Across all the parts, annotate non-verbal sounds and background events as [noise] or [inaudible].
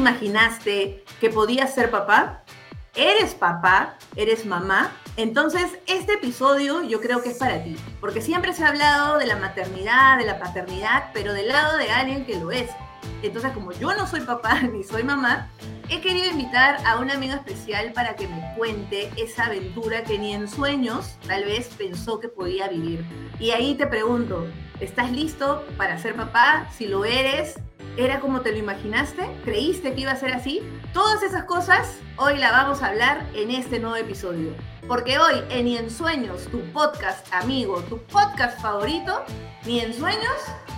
imaginaste que podías ser papá? ¿Eres papá? ¿Eres mamá? Entonces, este episodio yo creo que es para ti, porque siempre se ha hablado de la maternidad, de la paternidad, pero del lado de alguien que lo es. Entonces, como yo no soy papá [laughs] ni soy mamá, he querido invitar a un amigo especial para que me cuente esa aventura que ni en sueños tal vez pensó que podía vivir. Y ahí te pregunto, ¿estás listo para ser papá? Si lo eres, ¿era como te lo imaginaste? ¿Creíste que iba a ser así? Todas esas cosas hoy la vamos a hablar en este nuevo episodio. Porque hoy en Ni en Sueños, tu podcast amigo, tu podcast favorito, Ni en Sueños,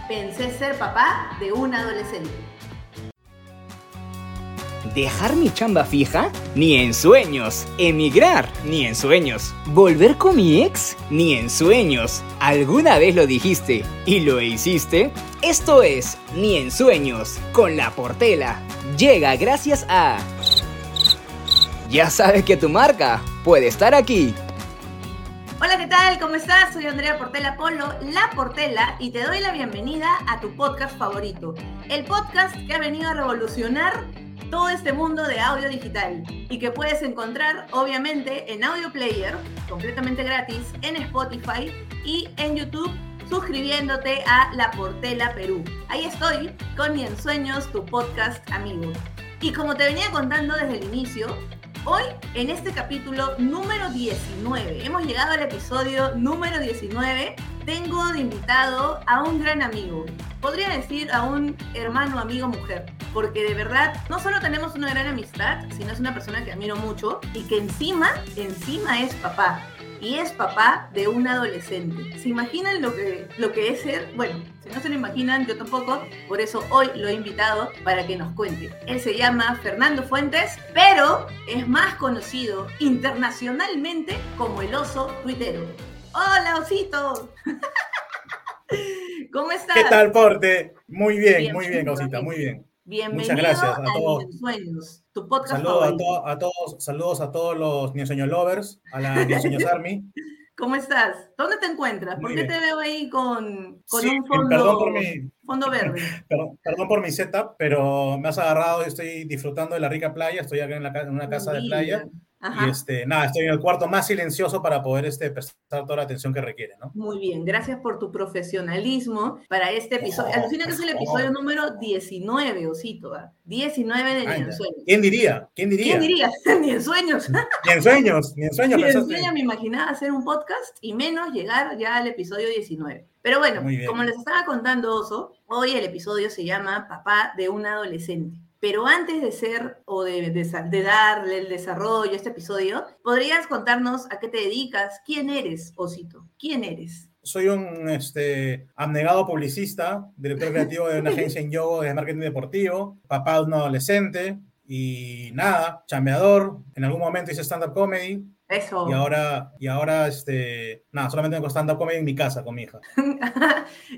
pensé ser papá de un adolescente. ¿Dejar mi chamba fija? Ni en sueños. ¿Emigrar? Ni en sueños. ¿Volver con mi ex? Ni en sueños. ¿Alguna vez lo dijiste y lo hiciste? Esto es Ni en sueños, con la portela. Llega gracias a... Ya sabes que tu marca puede estar aquí. Hola, ¿qué tal? ¿Cómo estás? Soy Andrea Portela Polo, La Portela, y te doy la bienvenida a tu podcast favorito. El podcast que ha venido a revolucionar todo este mundo de audio digital y que puedes encontrar obviamente en Audio Player, completamente gratis, en Spotify y en YouTube suscribiéndote a La Portela Perú. Ahí estoy con Mi Ensueños, tu podcast amigo. Y como te venía contando desde el inicio, hoy en este capítulo número 19, hemos llegado al episodio número 19, tengo de invitado a un gran amigo, podría decir a un hermano, amigo, mujer, porque de verdad no solo tenemos una gran amistad, sino es una persona que admiro mucho y que encima, encima es papá. Y es papá de un adolescente. ¿Se imaginan lo que, lo que es ser? Bueno, si no se lo imaginan, yo tampoco. Por eso hoy lo he invitado para que nos cuente. Él se llama Fernando Fuentes, pero es más conocido internacionalmente como el oso tuitero. ¡Hola, osito! [laughs] ¿Cómo estás? ¿Qué tal, Porte? Muy bien, muy bien, Osita, muy bien. Bienvenido Muchas gracias a, todos. Sueños, tu podcast saludos favorito. a, todos, saludos a todos los Ni Sueño Lovers, a la [laughs] Ni Sueños Army. ¿Cómo estás? ¿Dónde te encuentras? ¿Por qué te veo ahí con, con Sí, un fondo, perdón por mi- fondo verde? [laughs] Perdón, perdón por mi setup, pero me has agarrado y estoy disfrutando de la rica playa. Estoy acá en, la en una casa de playa. Ajá. Y este, nada, estoy en el cuarto más silencioso para poder este, prestar toda la atención que requiere, ¿no? Muy bien, gracias por tu profesionalismo para este episodio. Oh, Alucina que es el episodio favor. número 19, Osito. ¿ah? 19 de Ni Ay, en Sueños. ¿Quién diría? ¿Quién diría? ¿Quién diría? [laughs] Ni en sueños. Ni en sueños, ni en sueños Ni en sueños me imaginaba hacer un podcast y menos llegar ya al episodio 19. Pero bueno, como les estaba contando Oso, hoy el episodio se llama Papá de un adolescente. Pero antes de ser o de, de sa- de darle el desarrollo a este episodio, ¿podrías contarnos a qué te dedicas? ¿Quién eres, Osito? ¿Quién eres? Soy un este, abnegado publicista, director creativo de una [laughs] agencia en yoga de marketing deportivo, papá de un adolescente y nada, chambeador. En algún momento hice stand-up comedy Eso. y ahora, y ahora este, nada, solamente tengo stand-up comedy en mi casa con mi hija.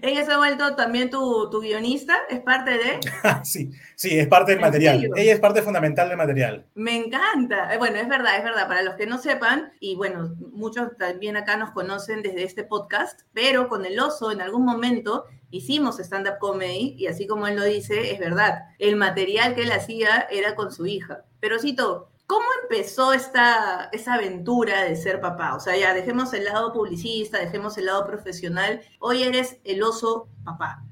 Ella se ha vuelto también tu, tu guionista, es parte de... [laughs] sí, sí, es parte del ¿En material. serio? Ella es parte fundamental del material. Me encanta. Eh, Bueno, es verdad, es verdad. Para los que no sepan, y bueno, muchos también acá nos conocen desde este podcast, pero con el oso en algún momento hicimos stand-up comedy y así como él lo dice, es verdad. El material que él hacía era con su hija. Pero Cito, ¿cómo empezó esta, esta aventura de ser papá? O sea, ya dejemos el lado publicista, dejemos el lado profesional. Hoy eres el oso papá.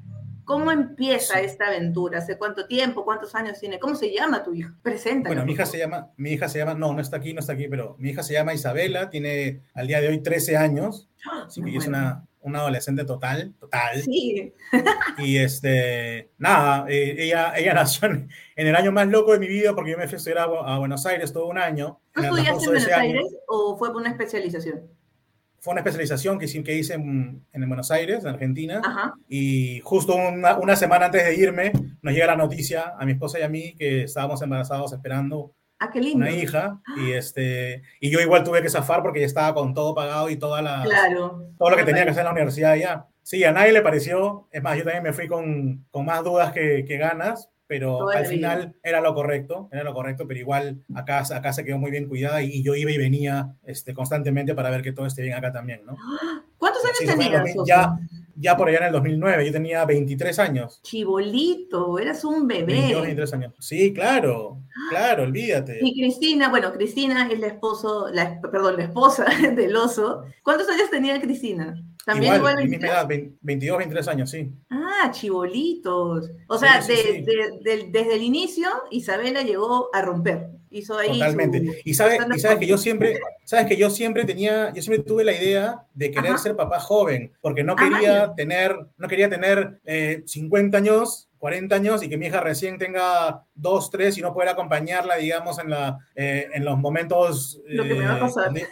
¿Cómo empieza esta aventura? ¿Hace cuánto tiempo? ¿Cuántos años tiene? ¿Cómo se llama tu hija? Presenta. Bueno, mi hija se llama, mi hija se llama, no, no está aquí, no está aquí, pero mi hija se llama Isabela, tiene al día de hoy 13 años, así que es una, una adolescente total, total. Sí, Y este, nada, eh, ella, ella [laughs] nació en, en el año más loco de mi vida porque yo me fui a estudiar a, Bu- a Buenos Aires todo un año. ¿tú En estudiaste en Buenos año, Aires o fue por una especialización? Fue una especialización que, hice- que hice en, en Buenos Aires, en Argentina. Ajá. Y justo una, una semana antes de irme, nos llega la noticia a mi esposa y a mí que estábamos embarazados esperando Ah, qué lindo. una hija. Y, este, y yo igual tuve que zafar porque ya estaba con todo pagado y toda la, Claro. todo lo que tenía que hacer en la universidad ya. Sí, a nadie le pareció. Es más, yo también me fui con, con más dudas que, que ganas, pero Toda al final era lo correcto, era lo correcto, pero igual acá, acá se quedó muy bien cuidada y, y yo iba y venía este, constantemente para ver que todo esté bien acá también, ¿no? [gasps] ¿Cuántos años Sí, tenías? 2000, Oso? ya, ya por allá en el 2009, yo tenía 23 años. Chibolito, eras un bebé. 22, 23 años. Sí, claro, claro, olvídate. Y Cristina, bueno, Cristina es la esposo, la, perdón, la esposa [laughs] del oso. ¿Cuántos años tenía Cristina? También igual, igual misma edad, 22, 23 años, sí. Ah, chibolitos. O sea, sí, sí, de, sí. De, desde el inicio, Isabela llegó a romper. Hizo ahí Totalmente. Su, y sabes, y sabes que yo siempre, sabes que yo siempre tenía, yo siempre tuve la idea de querer Ajá. ser papá joven, porque no quería Ajá. tener, no quería tener eh, 50 años 40 años y que mi hija recién tenga 2, 3 y no poder acompañarla, digamos, en, la, eh, en los momentos... Lo que me va a pasar. Eh,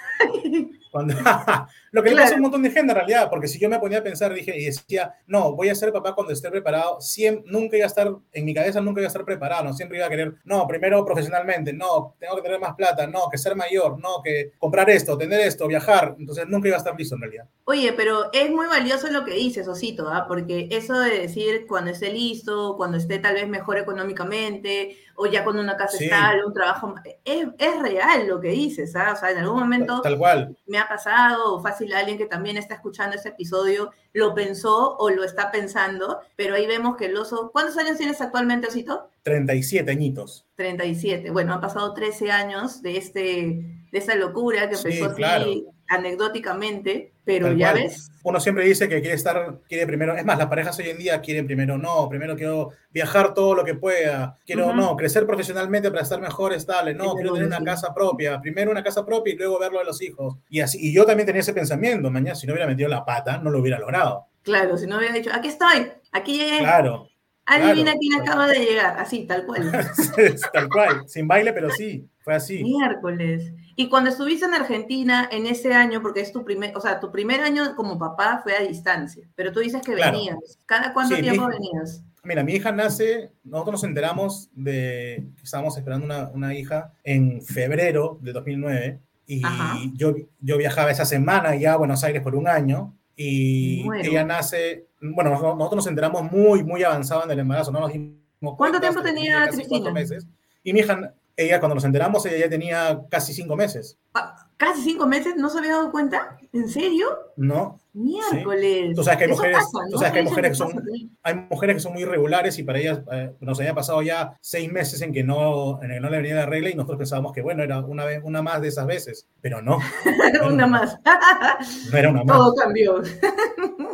cuando, [laughs] [laughs] lo que claro. le pasa a un montón de gente en realidad, porque si yo me ponía a pensar, dije, y decía, no, voy a ser papá cuando esté preparado, siempre, nunca iba a estar, en mi cabeza nunca iba a estar preparado, no, siempre iba a querer, no, primero profesionalmente, no, tengo que tener más plata, no, que ser mayor, no, que comprar esto, tener esto, viajar, entonces nunca iba a estar listo en realidad. Oye, pero es muy valioso lo que dices, Osito, ¿ah? porque eso de decir cuando esté listo, cuando esté tal vez mejor económicamente, o ya con una casa sí. estable, un trabajo, es, es, real lo que dices, ¿ah? o sea, en algún momento tal, tal cual. me ha pasado, o fácil alguien que también está escuchando este episodio lo pensó o lo está pensando, pero ahí vemos que el oso, ¿cuántos años tienes actualmente, Osito? 37 añitos. 37, bueno, han pasado 13 años de, este, de esa locura que empezó sí, así claro. Anecdóticamente, pero Tal ya cual. ves. Uno siempre dice que quiere estar, quiere primero, es más, las parejas hoy en día quieren primero, no, primero quiero viajar todo lo que pueda, quiero, uh -huh. no, crecer profesionalmente para estar mejor, estable, no, quiero tener una casa propia, primero una casa propia y luego verlo de los hijos. Y así, y yo también tenía ese pensamiento, mañana si no hubiera metido la pata, no lo hubiera logrado. Claro, si no hubiera dicho, aquí estoy, aquí llegué. Claro. Adivina claro, quién acaba de llegar, así, tal cual. [laughs] tal cual, sin baile, pero sí, fue así. Miércoles. Y cuando estuviste en Argentina en ese año, porque es tu primer, o sea, tu primer año como papá fue a distancia, pero tú dices que claro. venías. ¿Cada cuánto sí, tiempo mi, venías? Mira, mi hija nace, nosotros nos enteramos de que estábamos esperando una, una hija en febrero de 2009 y yo, yo viajaba esa semana ya a Buenos Aires por un año y bueno. ella nace, bueno, nosotros nos enteramos muy, muy avanzado en el embarazo, ¿no? Nos dimos ¿Cuánto tiempo tenía Cristina? Meses, y mi hija, ella cuando nos enteramos, ella ya tenía casi cinco meses. Ah, ¿Casi cinco meses? ¿No se había dado cuenta? ¿En serio? No. Miércoles. Sí. Tú sabes que hay mujeres, pasa, ¿no? sabes que hay mujeres que son, hay mujeres que son muy irregulares y para ellas eh, nos había pasado ya seis meses en que no, en que no le venía la regla y nosotros pensábamos que bueno, era una vez, una más de esas veces, pero no. no [laughs] una más. no era una más. Todo cambió.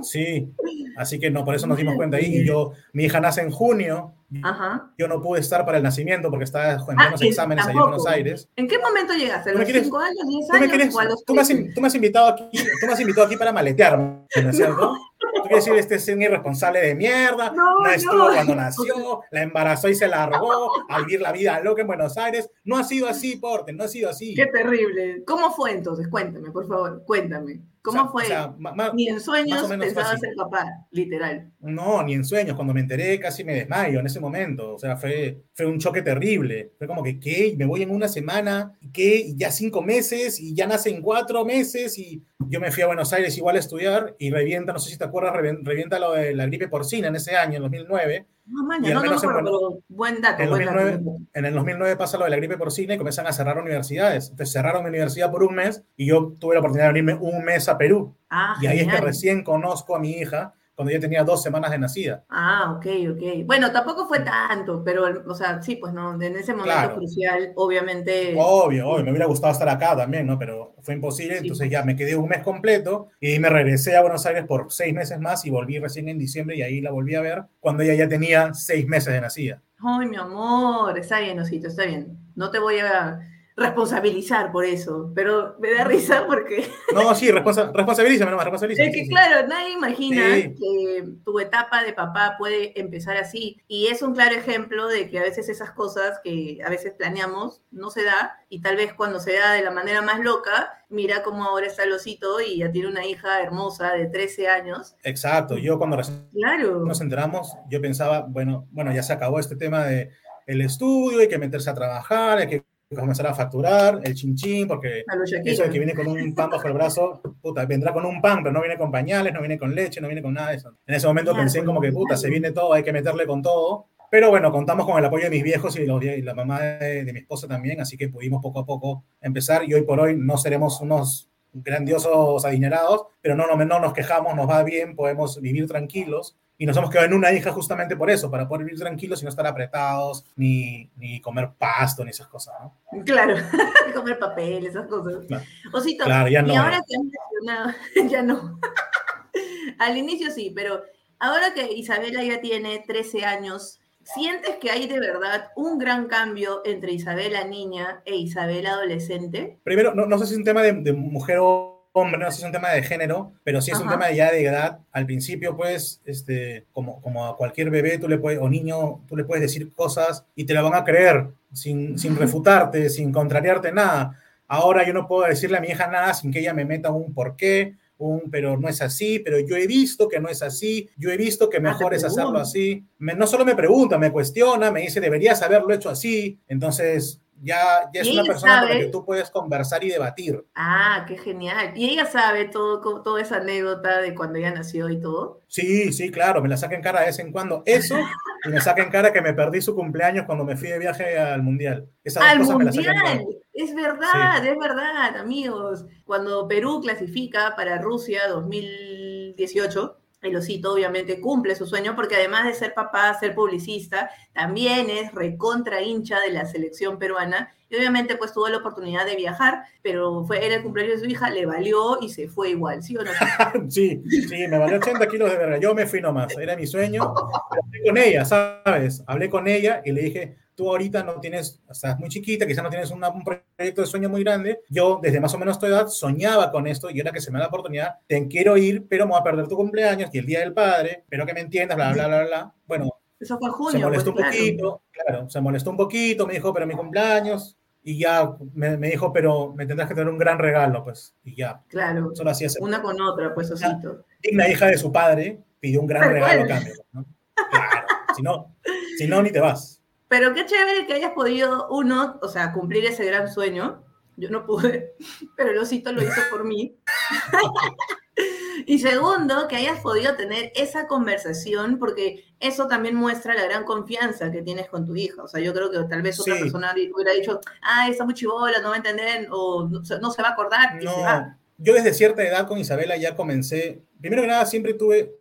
sí, así que no, por eso nos dimos cuenta ahí. Y yo, mi hija nace en junio, Ajá. Yo no pude estar para el nacimiento porque estaba en unos ah, exámenes allá en Buenos Aires. ¿En qué momento llegaste? ¿A los 5 años, 10 años? Quieres, tú, me has, tú, me has, invitado aquí, tú me has invitado aquí para maletearme, ¿no es cierto? [laughs] Tú quieres decir, este es un irresponsable de mierda, no, no estuvo no. cuando nació, la embarazó y se largó a vivir la vida loca en Buenos Aires. No ha sido así, Porte, no ha sido así. Qué terrible. ¿Cómo fue entonces? Cuéntame, por favor, cuéntame. ¿Cómo o sea, fue? O sea, más, ni en sueños pensaba ser papá, literal. No, ni en sueños. Cuando me enteré casi me desmayo en ese momento. O sea, fue, fue un choque terrible. Fue como que, ¿qué? Me voy en una semana, ¿qué? Ya cinco meses y ya nace en cuatro meses y yo me fui a Buenos Aires igual a estudiar y revienta, no sé si te acuerdas, revienta lo de la gripe porcina en ese año, en 2009. No, maña, no, no, pero, pero buen dato. En, buen 2009, dato. en el 2009 pasa lo de la gripe porcina y comienzan a cerrar universidades. Entonces cerraron mi universidad por un mes y yo tuve la oportunidad de venirme un mes a Perú. Ah, y ahí genial. es que recién conozco a mi hija cuando ya tenía dos semanas de nacida. Ah, ok, ok. Bueno, tampoco fue tanto, pero, o sea, sí, pues no, en ese momento claro. crucial, obviamente. Obvio, obvio, me hubiera gustado estar acá también, ¿no? Pero fue imposible, sí. entonces ya me quedé un mes completo y me regresé a Buenos Aires por seis meses más y volví recién en diciembre y ahí la volví a ver cuando ella ya tenía seis meses de nacida. Ay, mi amor, está bien, Osito, está bien. No te voy a responsabilizar por eso, pero me da risa porque... [laughs] No, sí, responsa responsabilízame nomás, responsabilízame. Es que sí, claro, sí. nadie imagina sí. que tu etapa de papá puede empezar así y es un claro ejemplo de que a veces esas cosas que a veces planeamos no se da y tal vez cuando se da de la manera más loca, mira cómo ahora está el osito y ya tiene una hija hermosa de 13 años. Exacto, yo cuando claro. nos enteramos, yo pensaba, bueno, bueno, ya se acabó este tema de el estudio, hay que meterse a trabajar, hay que comenzar a facturar el chinchín, porque eso de que viene con un pan bajo el brazo, puta, vendrá con un pan, pero no viene con pañales, no viene con leche, no viene con nada de eso. En ese momento pensé como que, puta, se viene todo, hay que meterle con todo. Pero bueno, contamos con el apoyo de mis viejos y, los, y la mamá de, de, mi esposa también, así que pudimos poco a poco empezar y hoy por hoy no seremos unos grandiosos adinerados, pero no, no, no nos quejamos, nos va bien, podemos vivir tranquilos. Y nos hemos quedado en una hija justamente por eso, para poder vivir tranquilos y no estar apretados, ni, ni comer pasto, ni esas cosas, ¿no? Claro, [laughs] comer papel, esas cosas. Osito, claro, ya no. y ahora que has mencionado, [laughs] ya no. [laughs] Al inicio sí, pero ahora que Isabela ya tiene 13 años, ¿sientes que hay de verdad un gran cambio entre Isabela niña e Isabela adolescente? Primero, no, no sé si es un tema de, de mujer o hombre, no sé si es un tema de género, pero sí es un tema ya de edad. Al principio, pues, este, como, como a cualquier bebé tú le puedes, o niño, tú le puedes decir cosas y te la van a creer sin, sin refutarte, sin contrariarte nada. Ahora yo no puedo decirle a mi hija nada sin que ella me meta un por qué, un pero no es así, pero yo he visto que no es así, yo he visto que ah, mejor es hacerlo así. no solo me pregunta, me cuestiona, me dice, deberías haberlo hecho así. Entonces, ya, ya es una persona con la que tú puedes conversar y debatir. Ah, qué genial. ¿Y ella sabe todo, toda esa anécdota de cuando ella nació y todo? Sí, sí, claro, me la saca en cara de vez en cuando. Eso, y [laughs] me saca en cara que me perdí su cumpleaños cuando me fui de viaje al Mundial. ¡Al Mundial! Es verdad, es verdad, amigos. Cuando Perú clasifica para Rusia 2018, el osito obviamente cumple su sueño porque además de ser papá, ser publicista, también es recontra hincha de la selección peruana y obviamente pues tuvo la oportunidad de viajar, pero fue, era el cumpleaños de su hija, le valió y se fue igual, ¿sí o no? [laughs] sí, sí, me valió 80 kilos de verga, yo me fui nomás, era mi sueño, hablé con ella, ¿sabes? Hablé con ella y le dije, tú ahorita no tienes, estás muy chiquita, quizás no tienes un proyecto de sueño muy grande. Yo, desde más o menos tu edad, soñaba con esto y ahora que se me da la oportunidad, te quiero ir, pero me voy a perder tu cumpleaños y el día del padre, pero que me entiendas, bla, bla, bla, bla. Bueno, Eso fue junio, se molestó pues, un poquito, claro. se molestó un poquito, me dijo, pero mi cumpleaños, y ya me, me, dijo, pero me tendrás que tener un gran regalo, pues, y ya. Claro, solo así una con otra, pues, osito. Digna hija de su padre pidió un gran regalo a cambio, ¿no? Claro, si no, si no, ni te vas. Pero qué chévere que hayas podido, uno, o sea, cumplir ese gran sueño. Yo no pude, pero el osito lo hizo por mí. [laughs] y segundo, que hayas podido tener esa conversación, porque eso también muestra la gran confianza que tienes con tu hija. O sea, yo creo que tal vez otra persona hubiera dicho, ah, está muy chivola, no va a entender, o no, se va a acordar. No, yo desde cierta edad con Isabela ya comencé, primero que nada, siempre tuve,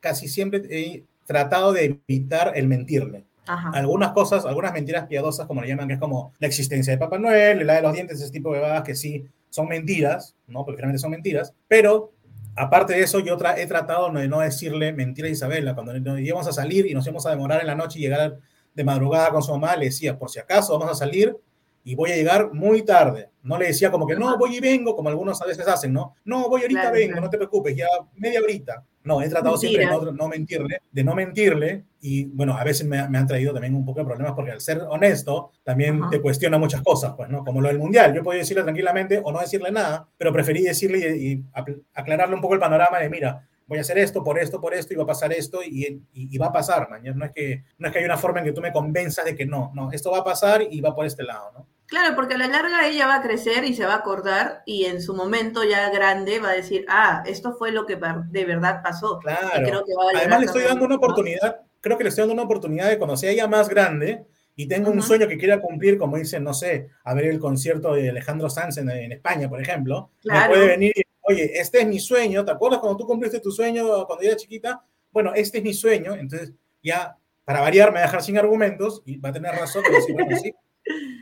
casi siempre he tratado de evitar el mentirle. Algunas cosas, algunas mentiras piadosas, como le llaman, que es como la existencia de Papá Noel, la de los dientes, ese tipo de badas que sí son mentiras, ¿no? Porque realmente son mentiras. Pero, aparte de eso, yo he tratado de no decirle mentira a Isabela. Cuando nos íbamos a salir y nos íbamos a demorar en la noche y llegar de madrugada con su mamá, le decía, por si acaso vamos a salir y voy a llegar muy tarde. No le decía como que no, voy y vengo, como algunos a veces hacen, ¿no? No, voy ahorita, vengo, no te preocupes, ya media horita. No, he tratado siempre de no, mentirle, de no mentirle, y bueno, a veces me, han traído también un poco de problemas porque al ser honesto también te cuestiona muchas cosas, pues, ¿no? Como lo del mundial, yo podía decirle tranquilamente o no decirle nada, pero preferí decirle y, aclararle un poco el panorama de, mira, voy a hacer esto, por esto, por esto, y va a pasar esto, y, y, va a pasar, mañana. No es, que, no es que hay una forma en que tú me convenzas de que no, no, esto va a pasar y va por este lado, ¿no? Claro, porque a la larga ella va a crecer y se va a acordar y en su momento ya grande va a decir, ah, esto fue lo que de verdad pasó. Claro. Además le estoy dando una oportunidad, creo que le estoy dando una oportunidad de cuando sea ella más grande y tengo un sueño que quiera cumplir, como dicen, no sé, a ver el concierto de Alejandro Sanz en, España, por ejemplo, me puede venir y, oye, este es mi sueño, ¿te acuerdas cuando tú cumpliste tu sueño cuando era chiquita? Bueno, este es mi sueño, entonces ya, para variar, me va a dejar sin argumentos y va a tener razón, pero sí, bueno, sí,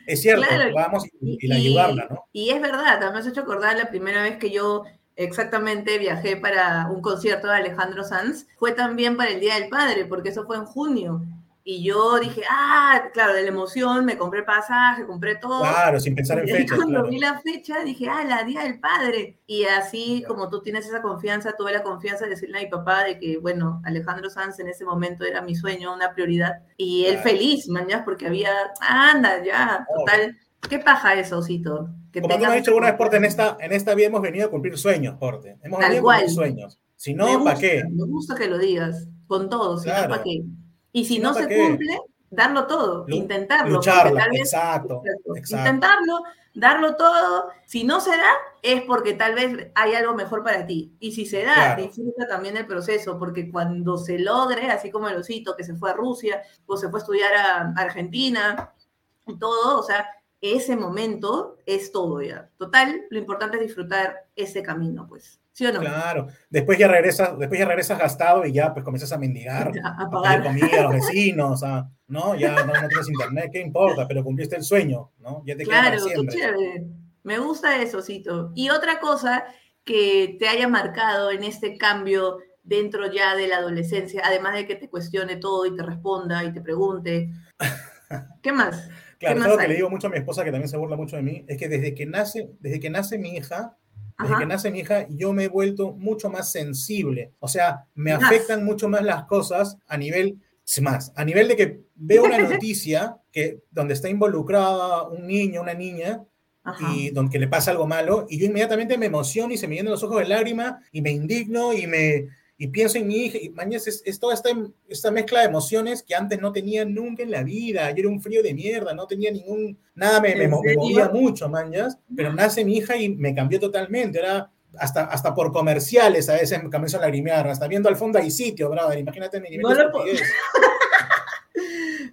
es cierto, vamos y, la ayudarla, ¿no? Y es verdad, me has hecho acordar la primera vez que yo exactamente viajé para un concierto de Alejandro Sanz, fue también para el Día del Padre, porque eso fue en junio. Y yo dije, ah, claro, de la emoción, me compré pasaje, compré todo. Claro, sin pensar en [laughs] fecha. Cuando vi la fecha, dije, ah, la Día del Padre. Y así, como tú tienes esa confianza, tuve la confianza de decirle a mi papá de que, bueno, Alejandro Sanz en ese momento era mi sueño, una prioridad. Y él feliz, mañana, porque había, anda, ya, total. ¿Qué paja eso, Osito? Que Como tú me has dicho alguna vez, Porte, en esta, en esta vida hemos venido a cumplir sueños, Porte. Hemos venido a cumplir sueños. Si no, ¿para qué? Me gusta que lo digas, con todo, si no, ¿para qué? Y si, no, se cumple, darlo todo, intentarlo. Lucharla, exacto, Intentarlo, darlo todo. Si no se da, es porque tal vez hay algo mejor para ti. Y si se da, disfruta también el proceso, porque cuando se logre, así como el osito que se fue a Rusia o se fue a estudiar a Argentina, todo, o sea, ese momento es todo ya. Total, lo importante es disfrutar ese camino, pues. ¿Sí o no? Claro. Después ya regresas, después ya regresas gastado y ya pues comienzas a mendigar, [laughs] A a pagar. pedir comida a los [laughs] vecinos, a- ¿no? Ya no, no tienes internet, ¿qué importa? Pero cumpliste el sueño, ¿no? Ya te Claro, qué chévere. Me gusta eso, Cito. Y otra cosa que te haya marcado en este cambio dentro ya de la adolescencia, además de que te cuestione todo y te responda y te pregunte. [laughs] ¿Qué más? Claro, ¿Qué algo que le digo mucho a mi esposa, que también se burla mucho de mí, es que desde que nace, desde que nace mi hija, desde Ajá. que nace mi hija, yo me he vuelto mucho más sensible. O sea, me afectan mucho más las cosas a nivel, más, a nivel de que veo una [laughs] noticia que, donde está involucrada un niño, una niña, Ajá. y donde le pasa algo malo, y yo inmediatamente me emociono y se me llenan los ojos de lágrima y me indigno y me y pienso en mi hija, y mañana es, es toda esta, esta mezcla de emociones que antes no tenía nunca en la vida. Yo era un frío de mierda, no tenía ningún, nada me, me, ¿En mo- me movía mucho, mañas, pero nace mi hija y me cambió totalmente. Era hasta, hasta por comerciales a veces me comienzo a lagrimear, hasta viendo al fondo hay sitio, brother, imagínate mi nivel No de. [laughs]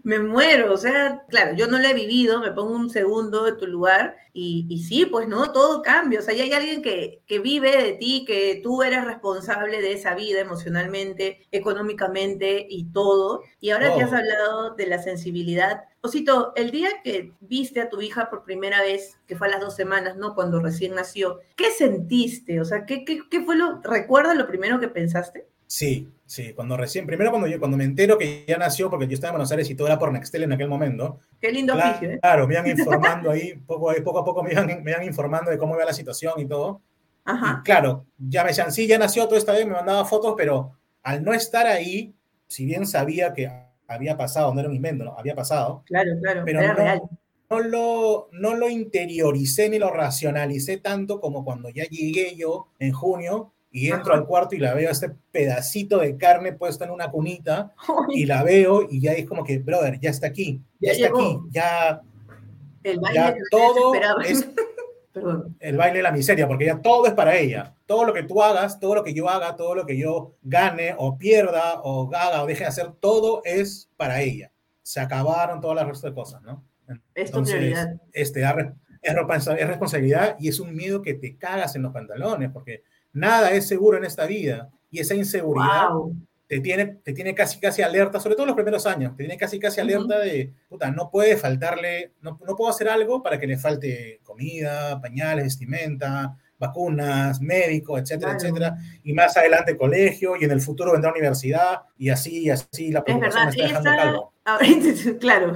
Me muero, o sea, claro, yo no lo he vivido, me pongo un segundo de tu lugar y, y sí, pues no, todo cambia, o sea, ya hay alguien que, que vive de ti, que tú eres responsable de esa vida emocionalmente, económicamente y todo, y ahora que has hablado de la sensibilidad, Osito, el día que viste a tu hija por primera vez, que fue a las dos semanas, ¿no? Cuando recién nació, ¿qué sentiste? O sea, ¿qué, qué, qué fue lo, recuerdas lo primero que pensaste? Sí, sí, cuando recién, primero cuando yo, cuando me entero que ya nació, porque yo estaba en Buenos Aires y todo era por Nextel en aquel momento, Qué lindo Claro, oficio, ¿eh? claro, me iban informando ahí, poco, poco a poco me iban, me iban informando de cómo iba la situación y todo. Ajá, Y claro, ya me decían, sí, ya nació todo esta vez, me mandaba fotos, pero al no estar ahí, si bien sabía que había pasado, no era un invento, ¿no? había pasado, claro, claro, pero era no, real. no, lo, no lo interioricé ni lo racionalicé tanto como cuando ya llegué yo en junio y entro Ajá. al cuarto y la veo este pedacito de carne puesto en una cunita y la veo y ya es como que, brother, ya está aquí, ya, Ya está llegó. aquí, ya, El baile ya todo es [laughs] Perdón. el baile de la miseria, porque ya todo es para ella. Todo lo que tú hagas, todo lo que yo haga, todo lo que yo gane o pierda o haga o deje de hacer, todo es para ella. Se acabaron todas las resto de cosas, ¿no? Es tu prioridad. este, es responsabilidad y es un miedo que te cagas en los pantalones, porque nada es seguro en esta vida. Y esa inseguridad Wow. te tiene, te tiene casi, casi alerta, sobre todo en los primeros años, te tiene casi, casi alerta de, puta, no puede faltarle, no, no puedo hacer algo para que le falte comida, pañales, vestimenta, vacunas, médico, etcétera, Claro. etcétera. Y más adelante colegio y en el futuro vendrá universidad y así, y así la Es preocupación verdad, me está dejando calvo. ahorita- [laughs] claro,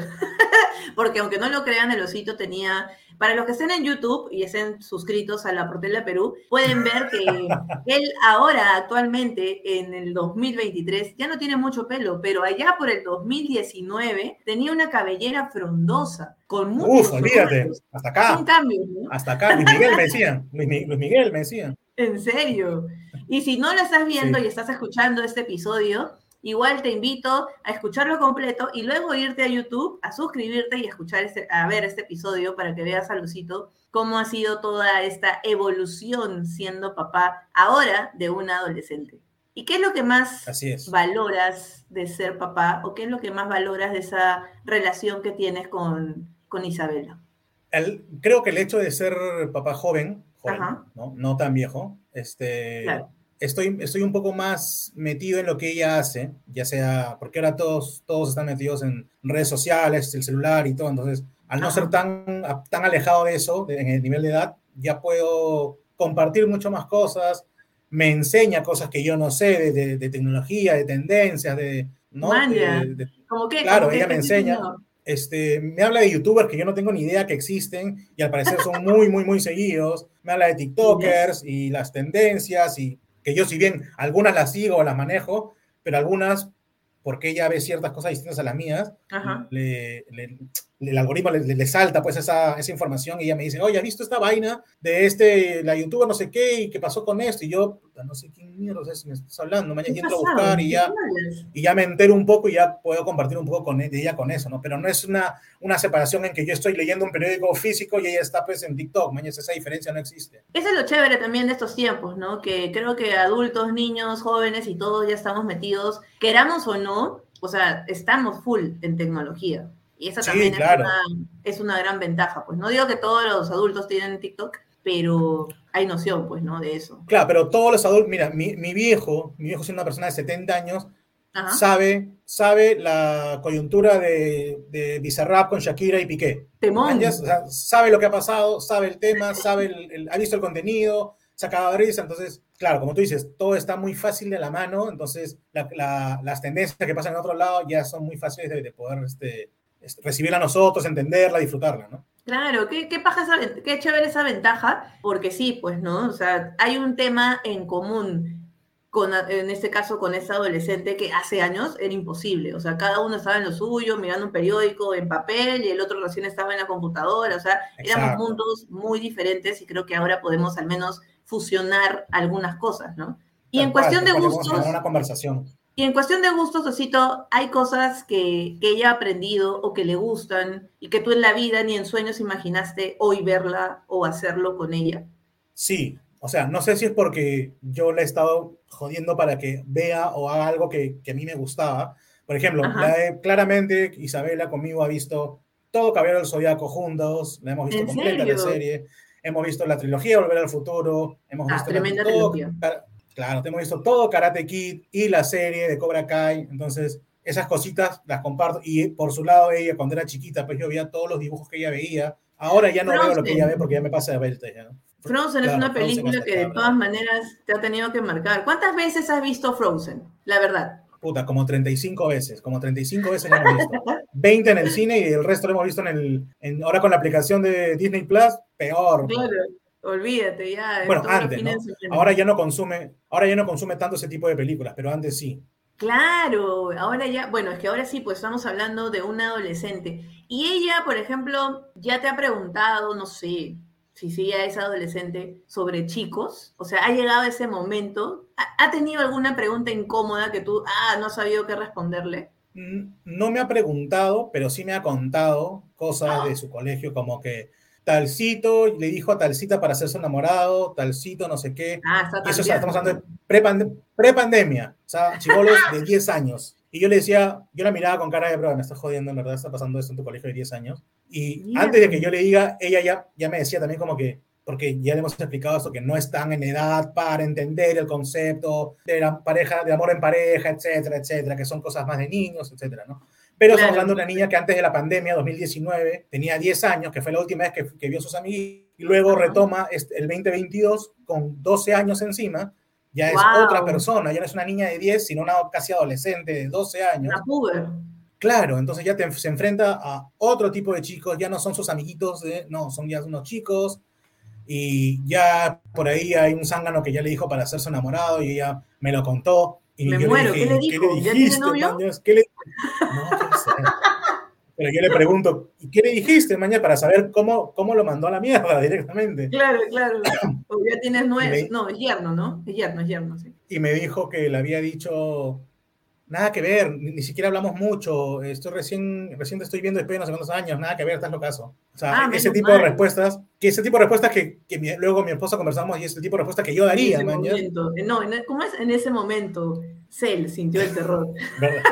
porque aunque no lo crean, el osito tenía, para los que estén en YouTube y estén suscritos a la Portela Perú, pueden ver que [laughs] él ahora, actualmente, en el 2023, ya no tiene mucho pelo, pero allá por el 2019 tenía una cabellera frondosa, con muchos Uf, olvídate, rulos. hasta Son acá, cambios, ¿no? hasta acá, Luis Miguel me decían, Luis, Mi- Luis Miguel me decían. En serio. Y si no lo estás viendo Sí. y estás escuchando este episodio, igual te invito a escucharlo completo y luego irte a YouTube, a suscribirte y a escuchar este, a ver este episodio para que veas a Lucito cómo ha sido toda esta evolución siendo papá ahora de una adolescente. ¿Y qué es lo que más Así es. valoras de ser papá o qué es lo que más valoras de esa relación que tienes con, con Isabela? El- creo que el hecho de ser papá joven, joven, no tan viejo, este, Claro. Estoy, estoy un poco más metido en lo que ella hace, ya sea, porque ahora todos, todos están metidos en redes sociales, el celular y todo, entonces, al no ser tan, tan alejado de eso, en el nivel de edad, ya puedo compartir mucho más cosas, me enseña cosas que yo no sé, de, de- de tecnología, de tendencias, de... ¿no? De- ¿Cómo que? Claro, ¿Cómo ella me enseña. enseñó? este, me habla de youtubers que yo no tengo ni idea que existen y al parecer son muy, muy, muy seguidos. Me habla de [laughs] TikTokers y las tendencias y que yo si bien algunas las sigo o las manejo, pero algunas, porque ella ve ciertas cosas distintas a las mías, le- le- el algoritmo le, le- le salta pues esa, esa información y ella me dice, oye, ¿has visto esta vaina de este, la youtuber no sé qué y qué pasó con esto? Y yo, no sé quién mierda es, me estás hablando, mañana ¿Qué entro a buscar y ¿De ya y ya me entero un poco y ya puedo compartir un poco con e- de ella con eso, ¿no? Pero no es una, una separación en que yo estoy leyendo un periódico físico y ella está pues en TikTok, mañana esa diferencia no existe. Eso es lo chévere también de estos tiempos, ¿no? Que creo que adultos, niños, jóvenes y todos ya estamos metidos, queramos o no, o sea, estamos full en tecnología. Y esa Sí, también claro. es, una, es una gran ventaja. Pues no digo que todos los adultos tienen TikTok, pero hay noción, pues, ¿no? De eso. Claro, pero todos los adultos, mira, mi, mi viejo, mi viejo es una persona de 70 años, Ajá. sabe, sabe la coyuntura de, de Bizarrap con Shakira y Piqué. O sea, sabe lo que ha pasado, sabe el tema, sabe el, el- ha visto el contenido, se acaba de risa, entonces, claro, como tú dices, todo está muy fácil de la mano, entonces la- la- las tendencias que pasan en otro lado ya son muy fáciles de, de poder este, recibirla a nosotros, entenderla, disfrutarla, ¿no? Claro, qué, qué paja esa qué chévere esa ventaja, porque sí, pues, ¿no? O sea, hay un tema en común con, en este caso, con esa adolescente que hace años era imposible. O sea, cada uno estaba en lo suyo, mirando un periódico en papel, y el otro recién estaba en la computadora. O sea, éramos Exacto. mundos muy diferentes y creo que ahora podemos al menos fusionar algunas cosas, ¿no? Y Tal en cuestión de cual, gustos, una conversación. Y en cuestión de gustos, Osito, hay cosas que, que ella ha aprendido o que le gustan y que tú en la vida ni en sueños imaginaste hoy verla o hacerlo con ella. Sí, o sea, no sé si es porque yo le he estado jodiendo para que vea o haga algo que, que a mí me gustaba. Por ejemplo, la he- claramente Isabela conmigo ha visto todo Caballero del Zodiaco juntos, la hemos visto ¿En completa la serio? serie, hemos visto la trilogía Volver al Futuro, hemos Ah, visto la- tremenda todo, trilogía. Claro, hemos visto todo Karate Kid y la serie de Cobra Kai, entonces esas cositas las comparto y por su lado ella cuando era chiquita pues yo veía todos los dibujos que ella veía, ahora ya no veo lo que Frozen. ella ve porque ya me pasa de ya, ¿no? Frozen es Claro, una Frozen película hasta que de todas maneras te ha tenido que marcar. ¿Cuántas veces has visto Frozen? La verdad. Puta, como 35 veces, como 35 veces ya hemos visto. [laughs] 20 en el cine y el resto lo hemos visto en el, en, ahora con la aplicación de Disney Plus, peor. Claro, olvídate ya. Bueno, antes, ¿no? Ahora ya no consume, ahora ya no consume tanto ese tipo de películas, pero antes sí. Claro, ahora ya, bueno, es que ahora sí, pues estamos hablando de una adolescente. Y ella, por ejemplo, ya te ha preguntado, no sé, si sí ya es adolescente, sobre chicos. O sea, ha llegado ese momento. ¿Ha, tenido alguna pregunta incómoda que tú, ah, no has sabido qué responderle? No me ha preguntado, pero sí me ha contado Ah. cosas de su colegio, como que talcito le dijo a talcita para hacerse enamorado, talcito no sé qué. Ah, está eso o tan sea, estamos hablando de prepande- prepandemia, o sea, chivolos de [laughs] 10 años. Y yo le decía, yo la miraba con cara de, bro, me estás jodiendo, en verdad, está pasando esto en tu colegio de 10 años. Y antes de que yo le diga, ella ya, ya me decía también como que, porque ya le hemos explicado esto, que no están en edad para entender el concepto de la pareja, de amor en pareja, etcétera, etcétera, que son cosas más de niños, etcétera, ¿no? Pero estamos hablando de una niña que antes de la pandemia, 2019, tenía 10 años, que fue la última vez que, que vio a sus amigos, y luego Ajá. retoma este- el 2022 con 12 años encima, ya es otra persona, ya no es una niña de 10, sino una casi adolescente de 12 años. Una puber. Claro, entonces ya te- se enfrenta a otro tipo de chicos, ya no son sus amiguitos, de, no, son ya unos chicos, y ya por ahí hay un zángano que ya le dijo para hacerse enamorado, y ella me lo contó. Y Me yo muero, dije, ¿qué le dijo? ¿Ya tiene dijiste, novio? mañas? ¿Qué le... [laughs] No, qué. Pero yo le pregunto, ¿y qué le dijiste, mañana, para saber cómo, cómo lo mandó a la mierda directamente? Claro, claro. [clears throat] O ya tienes nueve. No, es yerno, ¿no? Es yerno, es yerno, sí. y me dijo que le había dicho nada que ver, ni, siquiera hablamos mucho, estoy recién, recién te estoy viendo después de no sé cuántos años, nada que ver, estás locazo. O sea, Ah, ese tipo de mal. respuestas, que ese tipo de respuestas que, que mi- luego mi esposa conversamos y es el tipo de respuesta que yo En daría, ese man, ¿ya? momento. No, en- ¿cómo es? En ese momento, Cell sintió el terror.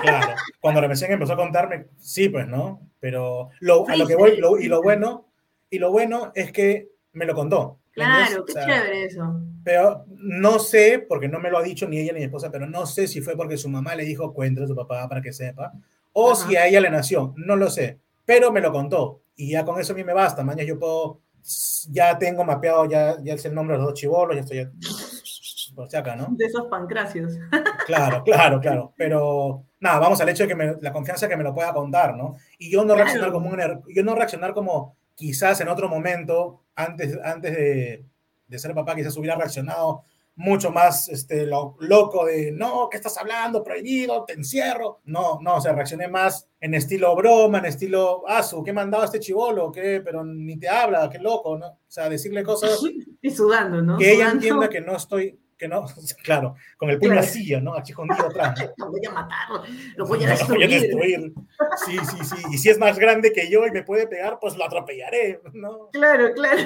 Claro. Cuando recién empezó a contarme, sí, pues, ¿no? Pero lo, a lo que voy, lo- y lo bueno, y lo bueno es que me lo contó. Claro, O qué sea, chévere eso. Pero no sé, porque no me lo ha dicho ni ella ni mi esposa, pero no sé si fue porque su mamá le dijo cuéntale a tu papá para que sepa, o Ajá. si a ella le nació, no lo sé, pero me lo contó y ya con eso a mí me basta, mañana yo puedo, ya tengo mapeado, ya, ya es el nombre de los dos chivolos, ya estoy por si acá, ¿no? De esos pancracios. [laughs] Claro, claro, claro, pero nada, vamos al hecho de que me- la confianza que me lo pueda contar, ¿no? Y yo no Claro. reaccionar como un, er- yo no reaccionar como quizás en otro momento, antes, antes de, de ser papá, quizás hubiera reaccionado mucho más este, lo, loco de, no, ¿qué estás hablando? Prohibido, te encierro. No, no, o sea, reaccioné más en estilo broma, en estilo, ah, su, ¿qué mandaba este chivolo? ¿Qué? Pero ni te habla, qué loco, ¿no? O sea, decirle cosas [laughs] Y sudando, ¿no? que ella Sudando. entienda que no estoy, que no, [laughs] claro, con el puño Claro. así, ¿no? Achijondido [laughs] atrás. ¿no? Lo voy a matar, lo voy a No, lo voy a destruir. Sí, sí, sí. Y si es más grande que yo y me puede pegar, pues lo atropellaré, ¿no? Claro, claro.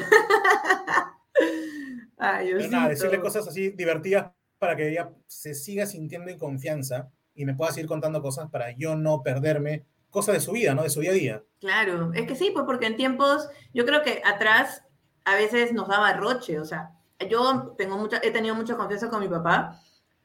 Ay, Pero nada, decirle cosas así divertidas para que ella se siga sintiendo en confianza y me pueda seguir contando cosas para yo no perderme cosas de su vida, ¿no? De su día a día. Claro, es que sí, pues porque en tiempos, yo creo que atrás a veces nos daba roche, o sea, yo tengo mucha, he tenido mucha confianza con mi papá.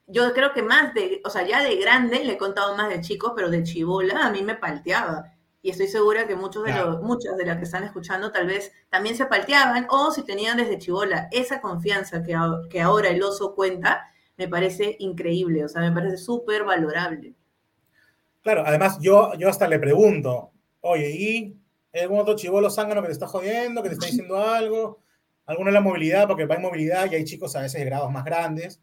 Yo creo que más de, o sea, ya de grande le he contado más de chicos, pero de chivola a mí me palteaba. Y estoy segura que muchos de los, muchas de las que están escuchando tal vez también se palteaban o si tenían desde chivola esa confianza que, que ahora el oso cuenta, me parece increíble, o sea, me parece súper valorable. Claro, además yo, yo hasta le pregunto, oye, ¿y algún otro chivolo zángano que te está jodiendo, que te está [laughs] diciendo algo? Alguna de la movilidad, porque va en movilidad y hay chicos a veces de grados más grandes,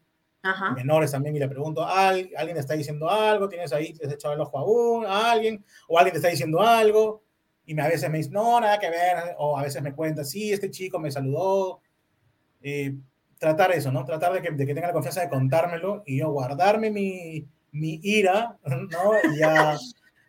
menores también, y le pregunto, ¿alguien te está diciendo algo? ¿Tienes ahí, te has echado el ojo a, alguien? ¿O alguien te está diciendo algo? Y a veces me dice, no, nada que ver, o a veces me cuenta, sí, este chico me saludó. Eh, tratar eso, ¿no? Tratar de que, de que, tenga la confianza de contármelo y yo guardarme mi, mi ira, ¿no? Y ya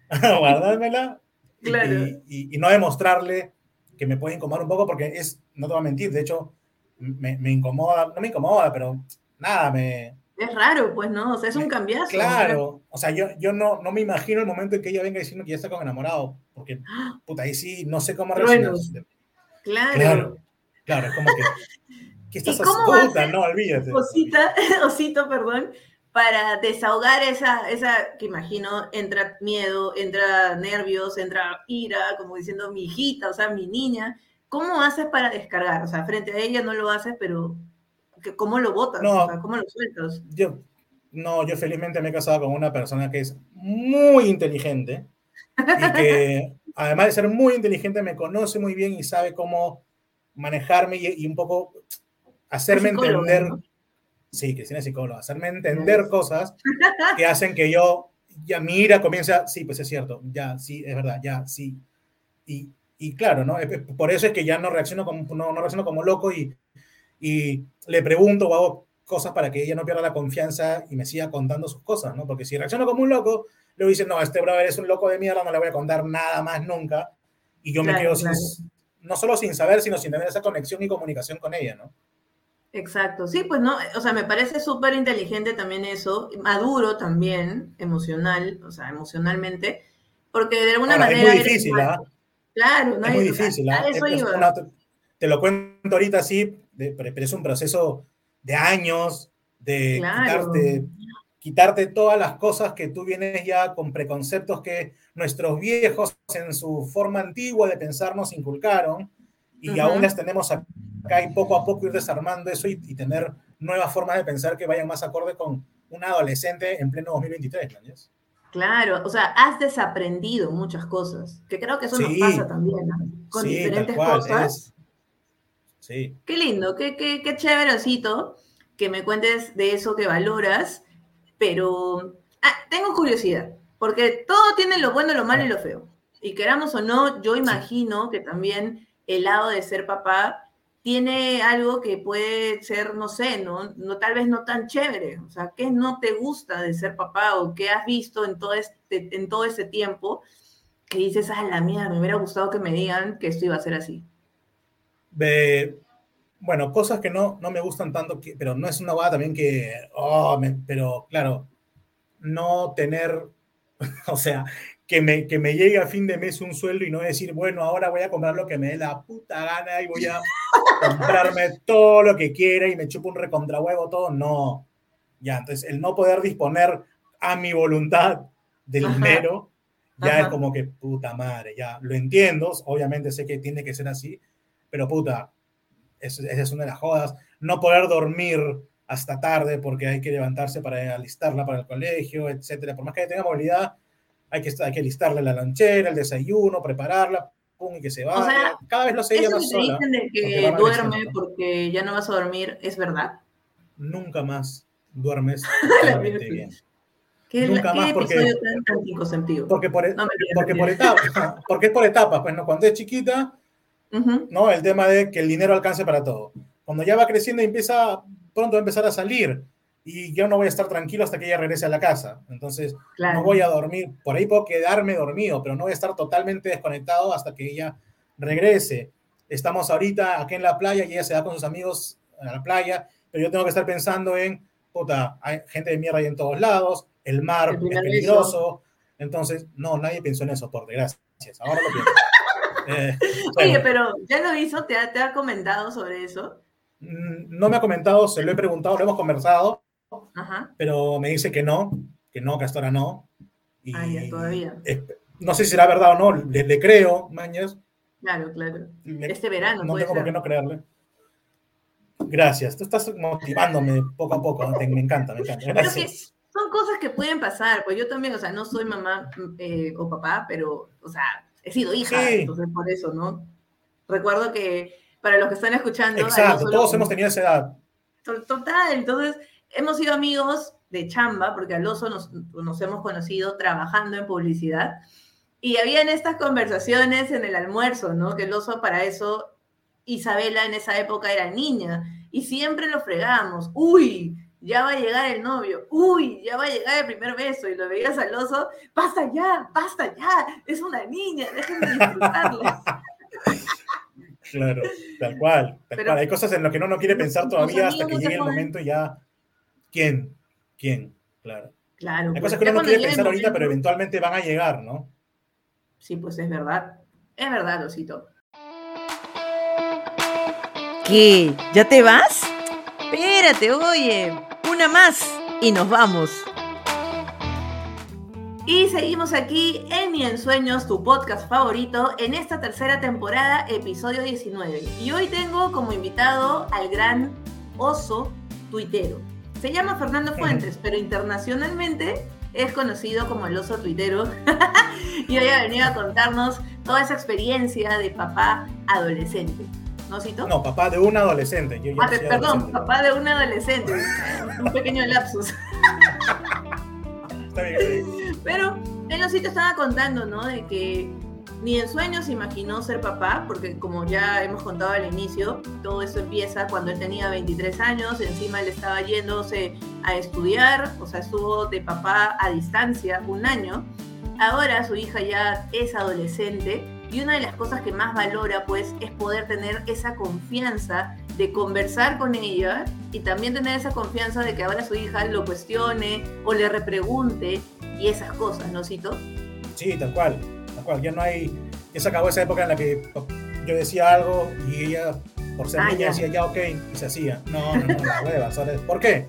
[laughs] guardármela y, y, no demostrarle que me puede incomodar un poco porque es, no te voy a mentir, de hecho, me, me incomoda, no me incomoda, pero nada, me... Es raro, pues, ¿no? O sea, es un cambiazo. Claro, o sea, yo, yo no, no me imagino el momento en que ella venga diciendo que ya está con enamorado, porque, [gasps] puta, ahí sí, no sé cómo reaccionar. Claro. Claro, claro, como que... [laughs] ¿Qué estás haciendo? No, olvídate. Osita, [laughs] osito, perdón para desahogar esa, esa que imagino, entra miedo, entra nervios, entra ira, como diciendo mi hijita, o sea, mi niña. ¿Cómo haces para descargar? O sea, frente a ella no lo haces, pero ¿cómo lo botas? o sea, ¿Cómo lo sueltas? Yo, no, yo felizmente me he casado con una persona que es muy inteligente y que [laughs] además de ser muy inteligente me conoce muy bien y sabe cómo manejarme y, un poco hacerme entender. Sí, Cristina es psicóloga. Hacerme entender cosas que hacen que yo, ya mi ira comienza, sí, pues es cierto, ya, sí, es verdad, ya, sí. Y, y claro, ¿no? Por eso es que ya no reacciono como, no, no reacciono como loco y, y le pregunto o hago cosas para que ella no pierda la confianza y me siga contando sus cosas, ¿no? Porque si reacciono como un loco, le dicen, no, este brother es un loco de mierda, no le voy a contar nada más nunca. Y yo me quedo sin, no solo sin saber, sino sin tener esa conexión y comunicación con ella, ¿no? Exacto, sí, pues no, o sea, me parece súper inteligente también eso, maduro también, emocional, o sea, emocionalmente, porque de alguna manera... Es muy difícil, ¿ah? Claro, no es muy difícil, te lo cuento ahorita así, pero es un proceso de años, de quitarte, quitarte todas las cosas que tú vienes ya con preconceptos que nuestros viejos en su forma antigua de pensar nos inculcaron y aún las tenemos acá y poco a poco ir desarmando eso y, tener nuevas formas de pensar que vayan más acorde con un adolescente en pleno 2023, ¿no? Claro, o sea, has desaprendido muchas cosas, que creo que eso nos pasa también, con diferentes cosas. Sí. Qué lindo, qué, qué, qué chéverecito que me cuentes de eso que valoras, pero ah, tengo curiosidad, porque todo tiene lo bueno, lo malo y lo feo. Y queramos o no, yo imagino que también el lado de ser papá tiene algo que puede ser, no sé, ¿no? no tal vez no tan chévere. O sea, ¿qué no te gusta de ser papá o qué has visto en todo este, en todo ese tiempo que dices, ah, la mía, me hubiera gustado que me digan que esto iba a ser así? bueno, cosas que no, no me gustan tanto, pero no es una boda también que, oh, pero claro, no tener, [laughs] o sea, que me, que me llegue a fin de mes un sueldo y no decir, bueno, ahora voy a comprar lo que me dé la puta gana y voy a [laughs] comprarme todo lo que quiera y me chupo un recontrahuevo todo. No. Ya, entonces el no poder disponer a mi voluntad del dinero, ya es como que puta madre, ya lo entiendo, obviamente sé que tiene que ser así, pero puta, esa es una de las jodas. No poder dormir hasta tarde porque hay que levantarse para alistarla para el colegio, etcétera. Por más que tenga movilidad, hay que, hay que listarle la lonchera, el desayuno, prepararla, pum, y que se vaya. O sea, Cada vez lo sé eso más que dicen de que duerme porque ya no vas a dormir, ¿es verdad? Nunca más duermes [laughs] bien. ¿Qué, Nunca más porque, tan? Porque por, e- porque por etapas, porque es por etapas, pues no, cuando es chiquita, ¿no? El tema de que el dinero alcance para todo. Cuando ya va creciendo y empieza, pronto va a empezar a salir y yo no voy a estar tranquilo hasta que ella regrese a la casa. Entonces, no voy a dormir, por ahí puedo quedarme dormido, pero no voy a estar totalmente desconectado hasta que ella regrese. Estamos ahorita aquí en la playa y ella se va con sus amigos a la playa, pero yo tengo que estar pensando en, puta, hay gente de mierda ahí en todos lados, el mar es peligroso, Entonces, no, nadie pensó en eso, por desgracia. Ahora lo pienso. [laughs] Eh, Oye, pero ¿ya lo hizo? ¿Te ha, ¿Te ha comentado sobre eso? Mm, no me ha comentado, se lo he preguntado, lo hemos conversado, Ajá. pero me dice que no, que no, que hasta ahora no. Y ah, ya, todavía. no sé si será verdad o no, le, le creo, Mañez. Claro, claro. este verano. No tengo por qué no creerle. Gracias, tú estás motivándome poco a poco, me encanta, me encanta. Gracias son cosas que pueden pasar, pues yo también, o sea, no soy mamá eh, o papá, pero, o sea, he sido hija, entonces por eso, ¿no? Recuerdo que para los que están escuchando... Exacto, todos hemos tenido esa edad. Total, entonces hemos sido amigos de chamba, porque al oso nos, nos hemos conocido trabajando en publicidad, y habían estas conversaciones en el almuerzo, ¿no? Que el oso para eso, Isabela en esa época era niña, y siempre lo fregábamos, uy, ya va a llegar el novio, uy, ya va a llegar el primer beso, y lo veías al oso, basta ya, basta ya, es una niña, déjenme disfrutarla. [laughs] Claro, tal cual, tal cual. Hay cosas en las que uno no quiere pensar todavía hasta que llegue el momento y ya. ¿Quién? ¿Quién? Claro. Claro. Hay cosas que uno no quiere pensar ahorita, pero eventualmente van a llegar, ¿no? Sí, pues es verdad. Es verdad, Osito. ¿Qué? ¿Ya te vas? Espérate, oye una más y nos vamos. Y seguimos aquí en Mi Ensueños, tu podcast favorito, en esta tercera temporada, episodio 19. Y hoy tengo como invitado al gran oso tuitero. Se llama Fernando Fuentes, pero internacionalmente es conocido como el oso tuitero. [laughs] y hoy ha venido a contarnos toda esa experiencia de papá adolescente. ¿no, Cito? No, papá de un adolescente. ah, perdón, papá de un adolescente. [laughs] un pequeño lapsus. está bien, está bien. Pero el osito estaba contando, ¿no? De que ni en sueños imaginó ser papá, porque como ya hemos contado al inicio, todo eso empieza cuando él tenía 23 años, encima él estaba yéndose a estudiar, o sea, estuvo de papá a distancia un año. Ahora su hija ya es adolescente y una de las cosas que más valora, pues, es poder tener esa confianza de conversar con ella y también tener esa confianza de que ahora su hija lo cuestione o le repregunte y esas cosas, ¿no, Cito? Sí, tal cual, cual. Ya no hay, ya se acabó esa época en la que yo decía algo y ella, por ser ah, niña, decía ya ok y se hacía. No, no, no, la hueva, ¿sabes? ¿Por qué?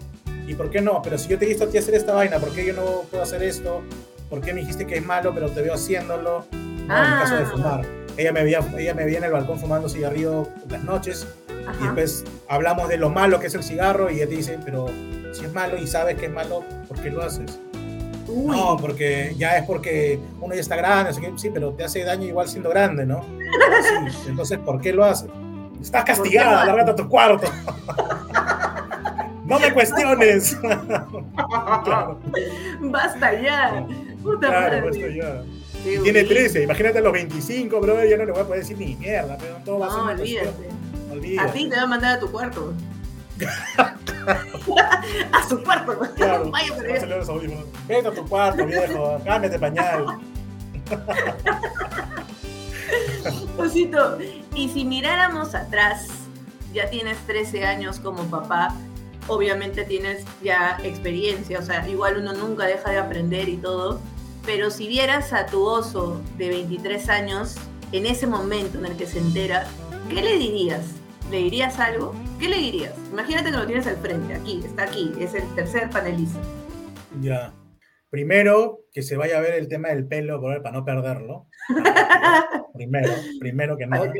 ¿Y por qué no? Pero si yo te he visto a ti hacer esta vaina, ¿por qué yo no puedo hacer esto? ¿Por qué me dijiste que es malo, pero te veo haciéndolo? en caso de ah. fumar. Ella me, veía, ella me veía en el balcón fumando cigarrillo las noches y después hablamos de lo malo que es el cigarro y ella te dice, pero si es malo y sabes que es malo, ¿por qué lo haces? No, porque ya es porque uno ya está grande, sí, pero te hace daño igual siendo grande, ¿no? [laughs] entonces, ¿por qué lo haces? Estás castigada, lárgate a tu cuarto. no me cuestiones. [laughs] Basta ya. Puta claro, basta ya tiene 13, imagínate a los 25, bro, ya no le voy a poder decir ni mierda, pero todo va a ser. No, olvídate. olvídate. A ti te va a mandar a tu cuarto. [laughs] a su cuarto. Claro, Vaya, pero Vete a tu cuarto, viejo. Cámbiate pañal. [laughs] Osito, y si miráramos atrás, ya tienes 13 años como papá, obviamente tienes ya experiencia, o sea, igual uno nunca deja de aprender y todo pero si vieras a tu oso de 23 años en ese momento en el que se entera, ¿qué le dirías? ¿Le dirías algo? ¿Qué le dirías? Imagínate que lo tienes al frente, aquí, está aquí, es el tercer panelista. Ya. Primero, que se vaya a ver el tema del pelo para no perderlo. [laughs] primero, primero que nada.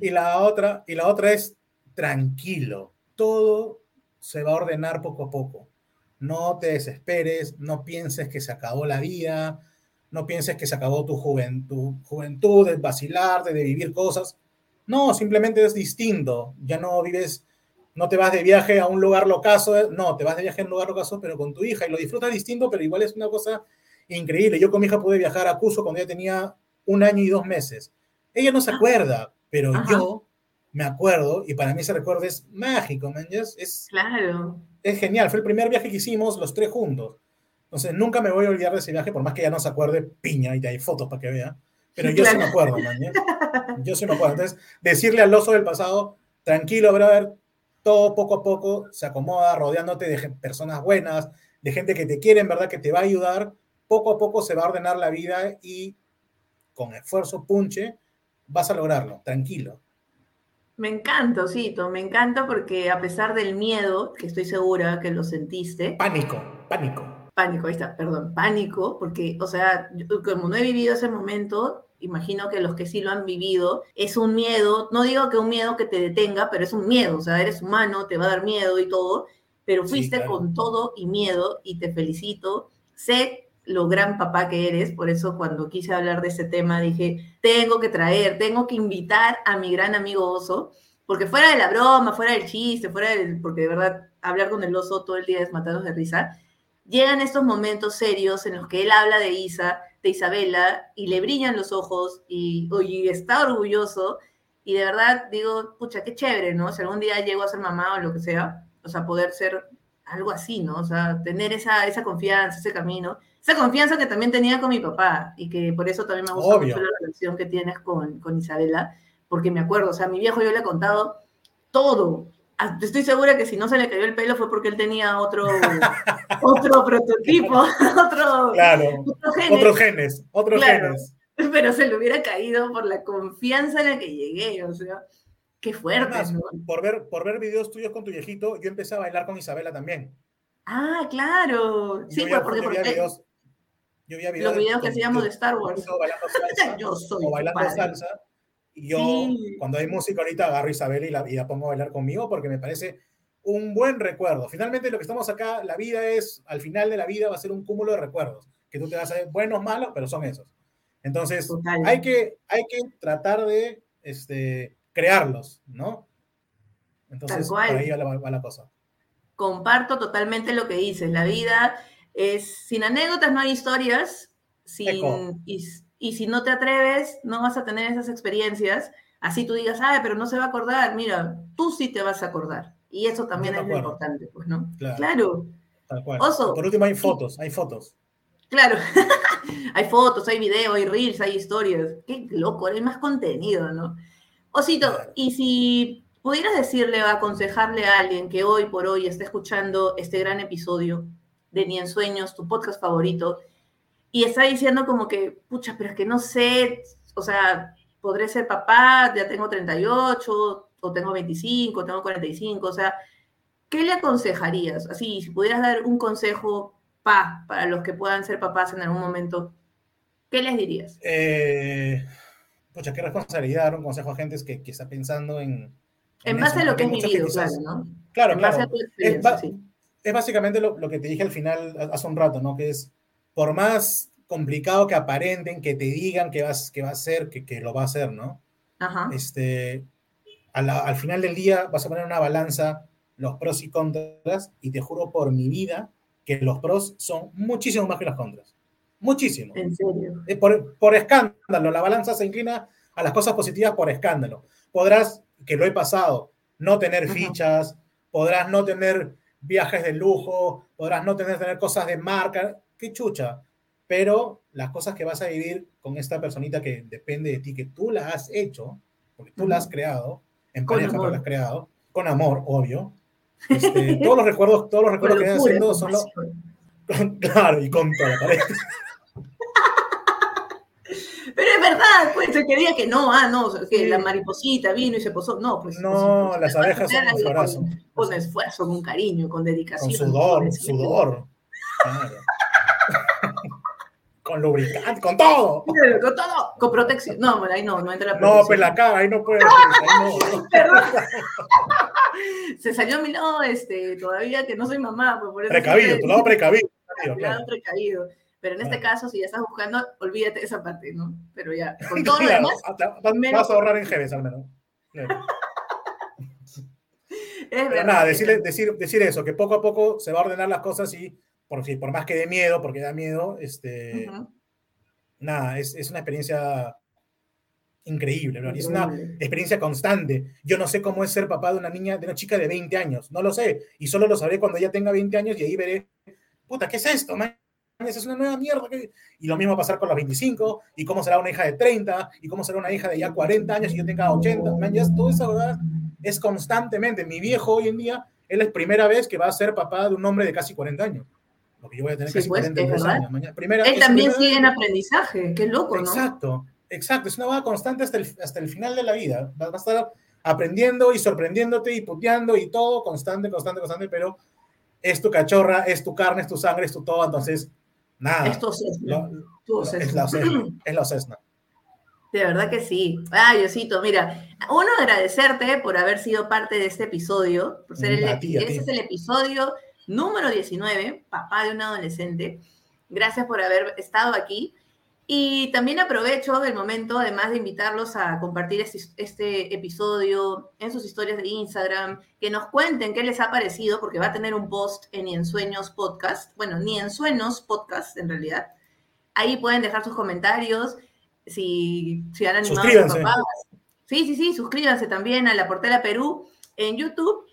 Y la otra, y la otra es tranquilo. Todo se va a ordenar poco a poco no te desesperes, no pienses que se acabó la vida, no pienses que se acabó tu juventud, juventud de vacilar, de vivir cosas. No, simplemente es distinto. Ya no vives, no te vas de viaje a un lugar locazo, no, te vas de viaje a un lugar locazo, pero con tu hija y lo disfrutas distinto, pero igual es una cosa increíble. Yo con mi hija pude viajar a Cuso cuando ella tenía un año y dos meses. Ella no se acuerda, pero yo me acuerdo y para mí ese recuerdo es mágico, man. Es, claro es genial. Fue el primer viaje que hicimos los tres juntos. Entonces, nunca me voy a olvidar de ese viaje, por más que ya no se acuerde, piña, y hay fotos para que vea. Pero yo sí me acuerdo, man, [laughs] Yo sí me acuerdo. Entonces, decirle al oso del pasado, tranquilo, brother, todo poco a poco se acomoda rodeándote de personas buenas, de gente que te quiere en verdad, que te va a ayudar, poco a poco se va a ordenar la vida y con esfuerzo, punche, vas a lograrlo, tranquilo. Me encanta, Osito, me encanta porque a pesar del miedo, que estoy segura que lo sentiste. Pánico, pánico. Pánico, ahí está, perdón, pánico, porque, o sea, como no he vivido ese momento, imagino que los que sí lo han vivido, es un miedo, no digo que un miedo que te detenga, pero es un miedo, o sea, eres humano, te va a dar miedo y todo, pero fuiste con todo y miedo y te felicito. Sé lo gran papá que eres, por eso cuando quise hablar de ese tema dije, tengo que traer, tengo que invitar a mi gran amigo oso, porque fuera de la broma, fuera del chiste, fuera del, porque de verdad hablar con el oso todo el día es matarnos de risa, llegan estos momentos serios en los que él habla de Isa, de Isabela, y le brillan los ojos y, y está orgulloso, y de verdad digo, pucha, qué chévere, ¿no? Si algún día llego a ser mamá o lo que sea, o sea, poder ser algo así, ¿no? O sea, tener esa, esa confianza, ese camino, esa confianza que también tenía con mi papá y que por eso también me gusta mucho la relación que tienes con, con Isabela, porque me acuerdo, o sea, a mi viejo yo le he contado todo. Ah, estoy segura que si no se le cayó el pelo fue porque él tenía otro, [laughs] otro prototipo, [laughs] otro, claro, genes, otros genes. Pero se le hubiera caído por la confianza en la que llegué, o sea, Qué fuerte. por, ver, por ver videos tuyos con tu viejito, yo empecé a bailar con Isabela también. Ah, claro. Sí, pues porque, yo, videos, yo vi videos. Los videos que hacíamos de Star Wars. Bailando [laughs] salsa, yo soy o bailando salsa. Y yo, cuando hay música ahorita, agarro a Isabela y la, y la pongo a bailar conmigo porque me parece un buen recuerdo. Finalmente, lo que estamos acá, la vida es, al final de la vida, va a ser un cúmulo de recuerdos. Que tú te vas a ver buenos, malos, pero son esos. Entonces, hay que, hay que tratar de este, crearlos, ¿no? Entonces, por ahí va la, cosa. Comparto totalmente lo que dices. La vida es, sin anécdotas no hay historias, sin, y, si no te atreves, no vas a tener esas experiencias. Así tú digas, ay, pero no se va a acordar. Mira, tú sí te vas a acordar. Y eso también es lo importante, pues, ¿no? Claro. Tal cual. Por último, hay fotos, hay fotos. Claro, [laughs] hay fotos, hay videos, hay reels, hay historias. Qué loco, hay más contenido, ¿no? Osito, y si pudieras decirle o aconsejarle a alguien que hoy por hoy está escuchando este gran episodio de Ni en Sueños, tu podcast favorito, y está diciendo como que, pucha, pero es que no sé, o sea, podré ser papá, ya tengo 38, o tengo 25, tengo 45, o sea, ¿qué le aconsejarías? Así, si pudieras dar un consejo pa, para los que puedan ser papás en algún momento, ¿qué les dirías? Eh, pucha, qué responsabilidad dar un consejo a gente que, que está pensando en... En, base a lo que has vivido, claro, ¿no? Claro, claro. es, es, básicamente lo, lo, que te dije al final, hace un rato, ¿no? Que es, por más complicado que aparenten, que te digan que, vas, que va a ser, que, que lo va a hacer, ¿no? Ajá. Este, al final del día vas a poner una balanza los pros y contras y te juro por mi vida que los pros son muchísimo más que los contras. Muchísimo. ¿En serio? Eh, por, por, escándalo, la balanza se inclina a las cosas positivas por escándalo. Podrás, que lo he pasado, no tener fichas, podrás no tener viajes de lujo, podrás no tener, tener cosas de marca, qué chucha. Pero las cosas que vas a vivir con esta personita que depende de ti, que tú la has hecho, porque tú la has creado, en pareja tú la has creado, con amor, obvio. Este, [laughs] todos los recuerdos, todos los recuerdos que estás haciendo son los... [laughs] Claro, y con toda la pareja. [laughs] Pero es verdad, pues se quería que no, ah, no, que la mariposita vino y se posó. No, pues. No, las abejas son un Con, con, esfuerzo, con cariño, con dedicación. Con sudor, sudor. Claro. Con lubricante, con todo. Con todo, con protección. No, bueno, ahí no, no entra la protección. No, pues la cara, ahí no puede. Pues, [laughs] no. Perdón. [laughs] Se salió mi lado, este, todavía que no soy mamá. Pues por eso precavido, tu lado [laughs] precavido. Claro, precavido. Pero en este caso, si ya estás buscando, olvídate esa parte, ¿no? Pero ya, con todo lo demás. Vas a ahorrar en Jeves al menos. Pero nada, decir, decir, decir eso, que poco a poco se va a ordenar las cosas y por, por más que dé miedo, porque da miedo, este, nada, es, es, una experiencia increíble, ¿no? es una experiencia constante. Yo no sé cómo es ser papá de una niña, de una chica de 20 años, no lo sé, y solo lo sabré cuando ella tenga 20 años y ahí veré, puta, ¿qué es esto, man? es una nueva mierda. Y lo mismo va a pasar con los 25, y cómo será una hija de 30, y cómo será una hija de ya 40 años y yo tenga 80. Man, ya todo eso ¿verdad? es constantemente. Mi viejo hoy en día, es primera vez que va a ser papá de un hombre de casi 40 años. Porque yo voy a tener Sí, casi pues, 42 es verdad. años. Mañana, primera, Él también sigue en aprendizaje, qué loco, ¿no? Exacto, exacto. Es una va constante hasta el, hasta el final de la vida. Va va a estar aprendiendo y sorprendiéndote y puteando y todo, constante, constante, constante, pero es tu cachorra, es tu carne, es tu sangre, es tu todo, entonces, nada. Es, lo- César. es la Ocesna, es la. De verdad que sí. Ay, Diosito, mira, uno agradecerte por haber sido parte de este episodio, por ser el, Mm, A ti, ese es el episodio número 19, papá de un adolescente. Gracias por haber estado aquí. Y también aprovecho el momento, además de invitarlos a compartir este, este episodio en sus historias de Instagram, que nos cuenten qué les ha parecido, porque va a tener un post en Ni en Sueños Podcast, bueno, Ni en Sueños Podcast en realidad. Ahí pueden dejar sus comentarios, si, si han animado a sus Suscríbanse. papás. Sí, sí, sí, suscríbanse también a La Portela Perú en YouTube.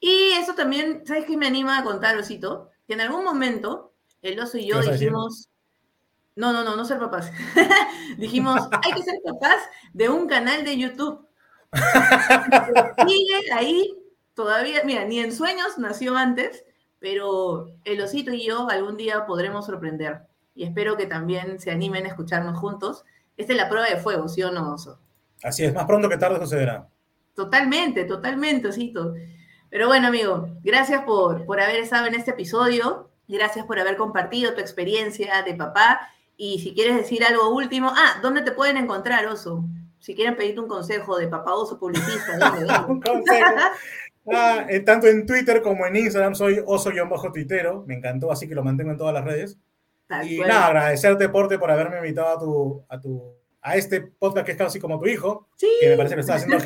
Y eso también, ¿sabes qué me anima a contar, Osito? Que en algún momento el oso y yo dijimos, no, no, no, no ser papás. [laughs] dijimos, hay que ser papás de un canal de YouTube. [laughs] Sigue ahí todavía, mira, ni en sueños nació antes, pero el osito y yo algún día podremos sorprender. Y espero que también se animen a escucharnos juntos. Esta es la prueba de fuego, ¿sí o no, oso? Así es, más pronto que tarde sucederá. Totalmente, totalmente, Osito. Pero bueno, amigo, gracias por, por haber estado en este episodio. Gracias por haber compartido tu experiencia de papá. Y si quieres decir algo último, ah, ¿dónde te pueden encontrar, Oso? Si quieren pedirte un consejo de papá oso publicista, ¿dónde? [laughs] Un consejo. Ah, eh, tanto en Twitter como en Instagram soy oso-tuitero. Me encantó, así que lo mantengo en todas las redes. Tal Y cual. nada, agradecerte, Porte, por haberme invitado a tu, a tu, a este podcast que es casi como tu hijo, Sí. que me parece que lo estás haciendo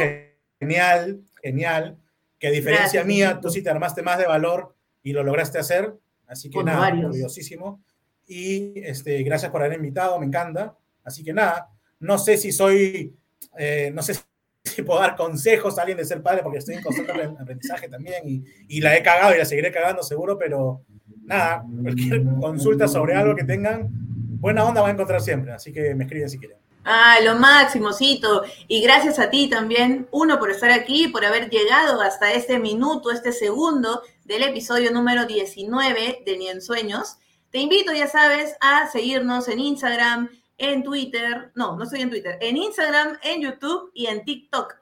genial, genial, que a diferencia Gracias, mía, tú sí te armaste más de valor y lo lograste hacer, así que nada, varios. orgullosísimo. Y este, gracias por haber invitado, me encanta. Así que nada, no sé si soy, eh, no sé [laughs] si puedo dar consejos a alguien de ser padre, porque estoy en constante apren- [laughs] aprendizaje también y, y la he cagado y la seguiré cagando seguro, pero nada, cualquier consulta sobre algo que tengan, buena onda va a encontrar siempre, así que me escriben si quieren. Ah, lo máximo, Cito. Y gracias a ti también, uno, por estar aquí, por haber llegado hasta este minuto, este segundo del episodio número 19 de Ni en Sueños. Te invito, ya sabes, a seguirnos en Instagram, en Twitter, no, no estoy en Twitter, en Instagram, en YouTube y en TikTok.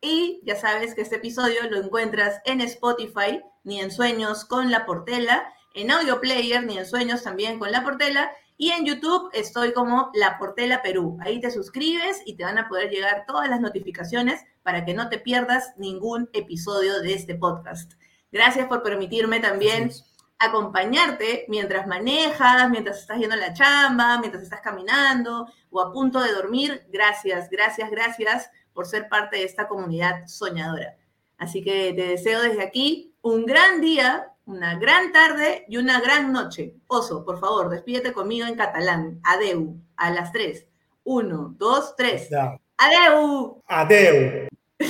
Y ya sabes que este episodio lo encuentras en Spotify, Ni en Sueños con la Portela, en Audio Player, Ni en Sueños también con la Portela, y en YouTube estoy como La Portela Perú. Ahí te suscribes y te van a poder llegar todas las notificaciones para que no te pierdas ningún episodio de este podcast. Gracias por permitirme también acompañarte mientras manejas, mientras estás yendo a la chamba, mientras estás caminando o a punto de dormir. Gracias, gracias, gracias por ser parte de esta comunidad soñadora. Así que te deseo desde aquí un gran día, una gran tarde y una gran noche. Oso, por favor, despídete conmigo en catalán. Adeu, a las tres. Uno, dos, tres. Ya. Adeu. Adeu. [laughs]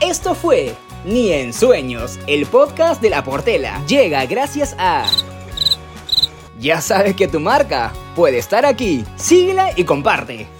Esto fue Ni en Sueños, el podcast de la Portela. Llega gracias a... Ya sabes que tu marca puede estar aquí. Síguela y comparte.